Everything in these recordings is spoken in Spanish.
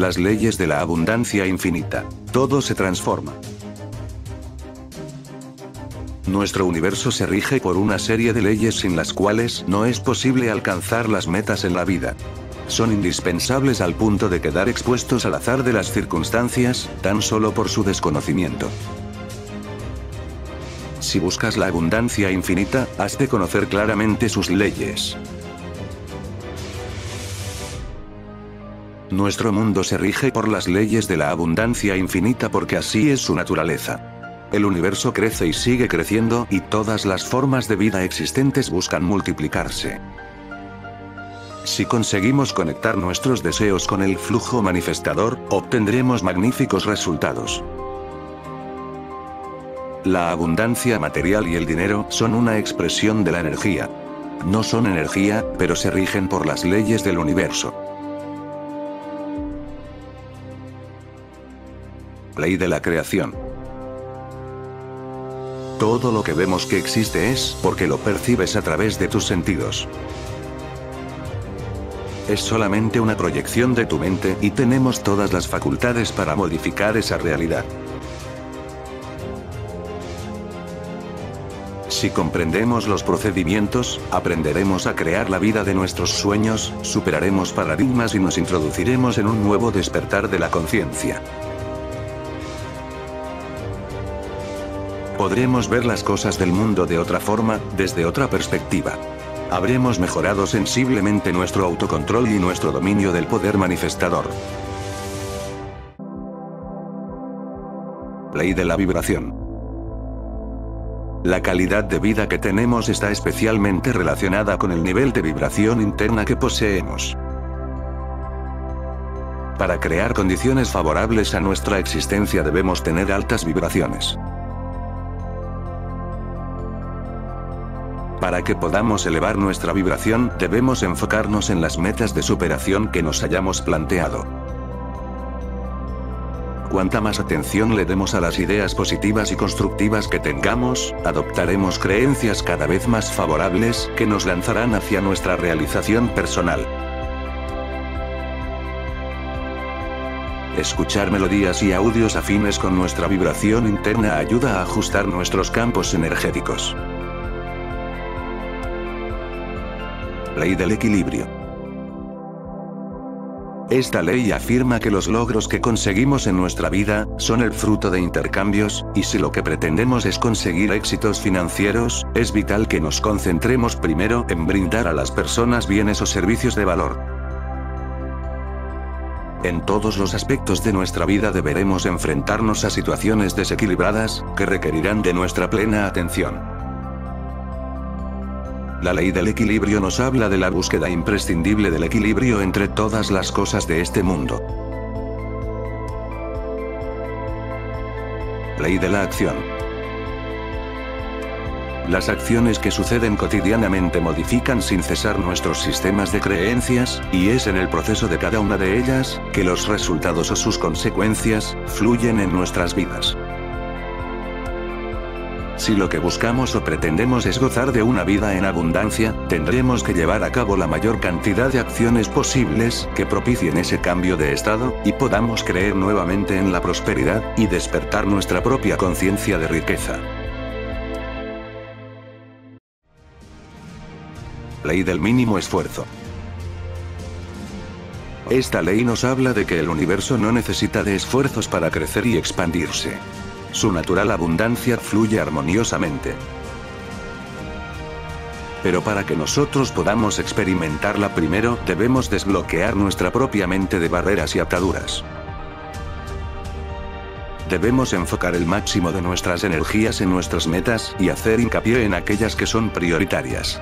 Las leyes de la abundancia infinita. Todo se transforma. Nuestro universo se rige por una serie de leyes sin las cuales no es posible alcanzar las metas en la vida. Son indispensables al punto de quedar expuestos al azar de las circunstancias, tan solo por su desconocimiento. Si buscas la abundancia infinita, has de conocer claramente sus leyes. Nuestro mundo se rige por las leyes de la abundancia infinita porque así es su naturaleza. El universo crece y sigue creciendo y todas las formas de vida existentes buscan multiplicarse. Si conseguimos conectar nuestros deseos con el flujo manifestador, obtendremos magníficos resultados. La abundancia material y el dinero son una expresión de la energía. No son energía, pero se rigen por las leyes del universo. Ley de la creación. Todo lo que vemos que existe es porque lo percibes a través de tus sentidos. Es solamente una proyección de tu mente y tenemos todas las facultades para modificar esa realidad. Si comprendemos los procedimientos, aprenderemos a crear la vida de nuestros sueños, superaremos paradigmas y nos introduciremos en un nuevo despertar de la conciencia. Podremos ver las cosas del mundo de otra forma, desde otra perspectiva. Habremos mejorado sensiblemente nuestro autocontrol y nuestro dominio del poder manifestador. Ley de la vibración. La calidad de vida que tenemos está especialmente relacionada con el nivel de vibración interna que poseemos. Para crear condiciones favorables a nuestra existencia debemos tener altas vibraciones. Para que podamos elevar nuestra vibración, debemos enfocarnos en las metas de superación que nos hayamos planteado. Cuanta más atención le demos a las ideas positivas y constructivas que tengamos, adoptaremos creencias cada vez más favorables, que nos lanzarán hacia nuestra realización personal. Escuchar melodías y audios afines con nuestra vibración interna ayuda a ajustar nuestros campos energéticos. Ley del equilibrio. Esta ley afirma que los logros que conseguimos en nuestra vida, son el fruto de intercambios, y si lo que pretendemos es conseguir éxitos financieros, es vital que nos concentremos primero en brindar a las personas bienes o servicios de valor. En todos los aspectos de nuestra vida deberemos enfrentarnos a situaciones desequilibradas, que requerirán de nuestra plena atención. La ley del equilibrio nos habla de la búsqueda imprescindible del equilibrio entre todas las cosas de este mundo. Ley de la acción. Las acciones que suceden cotidianamente modifican sin cesar nuestros sistemas de creencias, y es en el proceso de cada una de ellas, que los resultados o sus consecuencias, fluyen en nuestras vidas. Si lo que buscamos o pretendemos es gozar de una vida en abundancia, tendremos que llevar a cabo la mayor cantidad de acciones posibles que propicien ese cambio de estado, y podamos creer nuevamente en la prosperidad, y despertar nuestra propia conciencia de riqueza. Ley del mínimo esfuerzo. Esta ley nos habla de que el universo no necesita de esfuerzos para crecer y expandirse. Su natural abundancia fluye armoniosamente. Pero para que nosotros podamos experimentarla primero, debemos desbloquear nuestra propia mente de barreras y ataduras. Debemos enfocar el máximo de nuestras energías en nuestras metas, y hacer hincapié en aquellas que son prioritarias.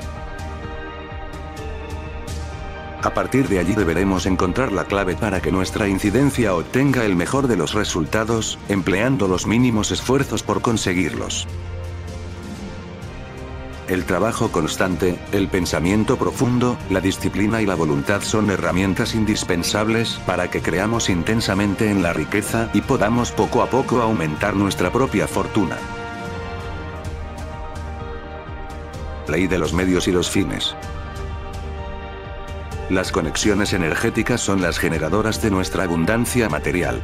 A partir de allí deberemos encontrar la clave para que nuestra incidencia obtenga el mejor de los resultados, empleando los mínimos esfuerzos por conseguirlos. El trabajo constante, el pensamiento profundo, la disciplina y la voluntad son herramientas indispensables para que creamos intensamente en la riqueza y podamos poco a poco aumentar nuestra propia fortuna. Ley de los medios y los fines. Las conexiones energéticas son las generadoras de nuestra abundancia material.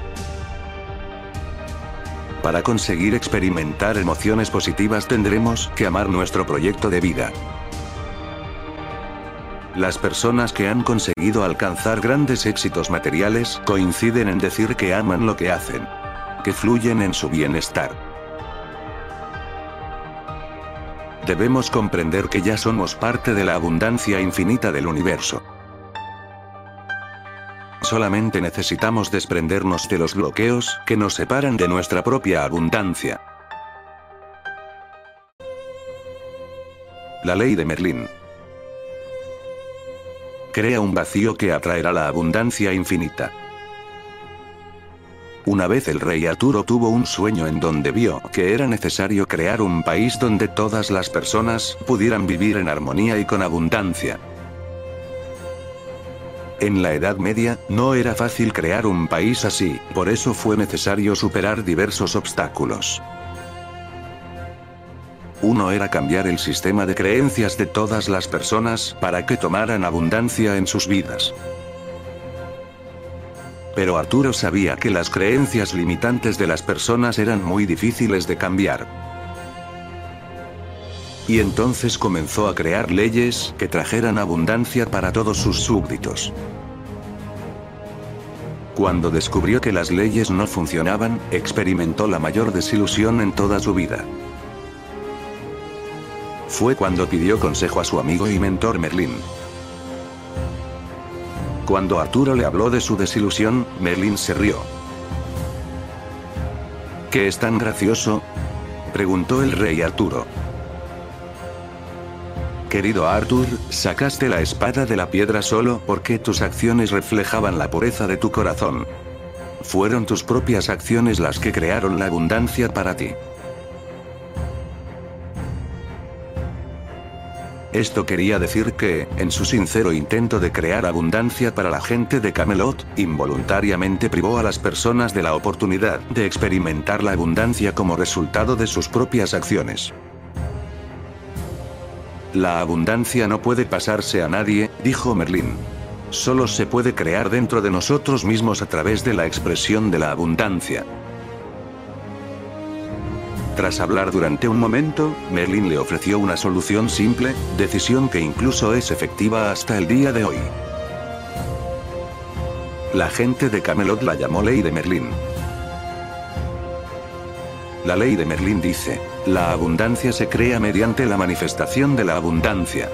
Para conseguir experimentar emociones positivas tendremos que amar nuestro proyecto de vida. Las personas que han conseguido alcanzar grandes éxitos materiales coinciden en decir que aman lo que hacen. Que fluyen en su bienestar. Debemos comprender que ya somos parte de la abundancia infinita del universo. Solamente necesitamos desprendernos de los bloqueos que nos separan de nuestra propia abundancia. La ley de Merlín. Crea un vacío que atraerá la abundancia infinita. Una vez el rey Arturo tuvo un sueño en donde vio que era necesario crear un país donde todas las personas pudieran vivir en armonía y con abundancia. En la Edad Media, no era fácil crear un país así, por eso fue necesario superar diversos obstáculos. Uno era cambiar el sistema de creencias de todas las personas para que tomaran abundancia en sus vidas. Pero Arturo sabía que las creencias limitantes de las personas eran muy difíciles de cambiar. Y entonces comenzó a crear leyes que trajeran abundancia para todos sus súbditos. Cuando descubrió que las leyes no funcionaban, experimentó la mayor desilusión en toda su vida. Fue cuando pidió consejo a su amigo y mentor Merlín. Cuando Arturo le habló de su desilusión, Merlín se rió. ¿Qué es tan gracioso? preguntó el rey Arturo. Querido Arthur, sacaste la espada de la piedra solo porque tus acciones reflejaban la pureza de tu corazón. Fueron tus propias acciones las que crearon la abundancia para ti. Esto quería decir que, en su sincero intento de crear abundancia para la gente de Camelot, involuntariamente privó a las personas de la oportunidad de experimentar la abundancia como resultado de sus propias acciones. La abundancia no puede pasarse a nadie, dijo Merlín. Solo se puede crear dentro de nosotros mismos a través de la expresión de la abundancia. Tras hablar durante un momento, Merlin le ofreció una solución simple, decisión que incluso es efectiva hasta el día de hoy. La gente de Camelot la llamó Ley de Merlín. La ley de Merlín dice, la abundancia se crea mediante la manifestación de la abundancia.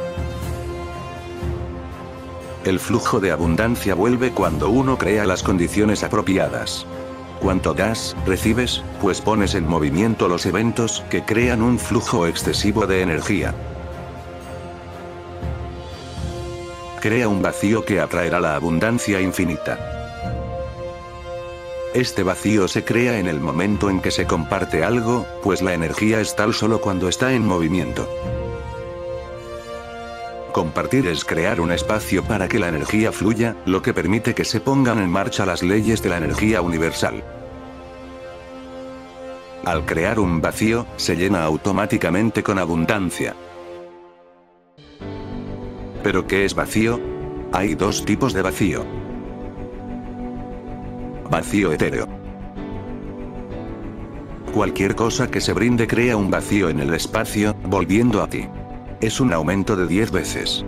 El flujo de abundancia vuelve cuando uno crea las condiciones apropiadas. Cuanto das, recibes, pues pones en movimiento los eventos que crean un flujo excesivo de energía. Crea un vacío que atraerá la abundancia infinita. Este vacío se crea en el momento en que se comparte algo, pues la energía es tal solo cuando está en movimiento. Compartir es crear un espacio para que la energía fluya, lo que permite que se pongan en marcha las leyes de la energía universal. Al crear un vacío, se llena automáticamente con abundancia. ¿Pero qué es vacío? Hay dos tipos de vacío. Vacío etéreo. Cualquier cosa que se brinde crea un vacío en el espacio, volviendo a ti es un aumento de 10 veces.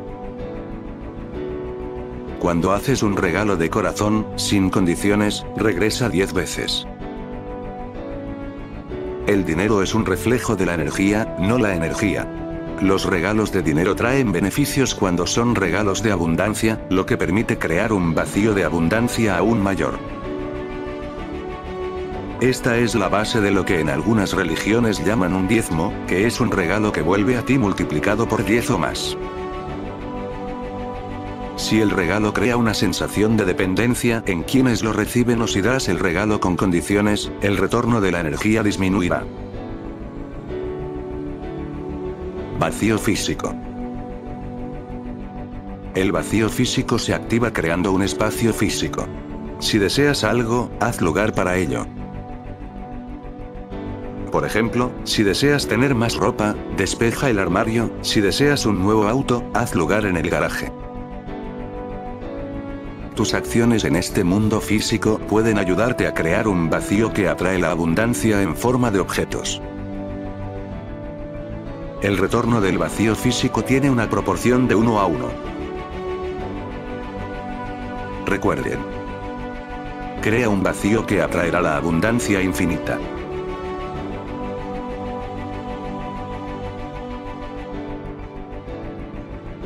Cuando haces un regalo de corazón, sin condiciones, regresa 10 veces. El dinero es un reflejo de la energía, no la energía. Los regalos de dinero traen beneficios cuando son regalos de abundancia, lo que permite crear un vacío de abundancia aún mayor. Esta es la base de lo que en algunas religiones llaman un diezmo, que es un regalo que vuelve a ti multiplicado por diez o más. Si el regalo crea una sensación de dependencia en quienes lo reciben o si das el regalo con condiciones, el retorno de la energía disminuirá. Vacío físico. El vacío físico se activa creando un espacio físico. Si deseas algo, haz lugar para ello. Por ejemplo, si deseas tener más ropa, despeja el armario, si deseas un nuevo auto, haz lugar en el garaje. Tus acciones en este mundo físico pueden ayudarte a crear un vacío que atrae la abundancia en forma de objetos. El retorno del vacío físico tiene una proporción de 1 a 1. Recuerden. Crea un vacío que atraerá la abundancia infinita.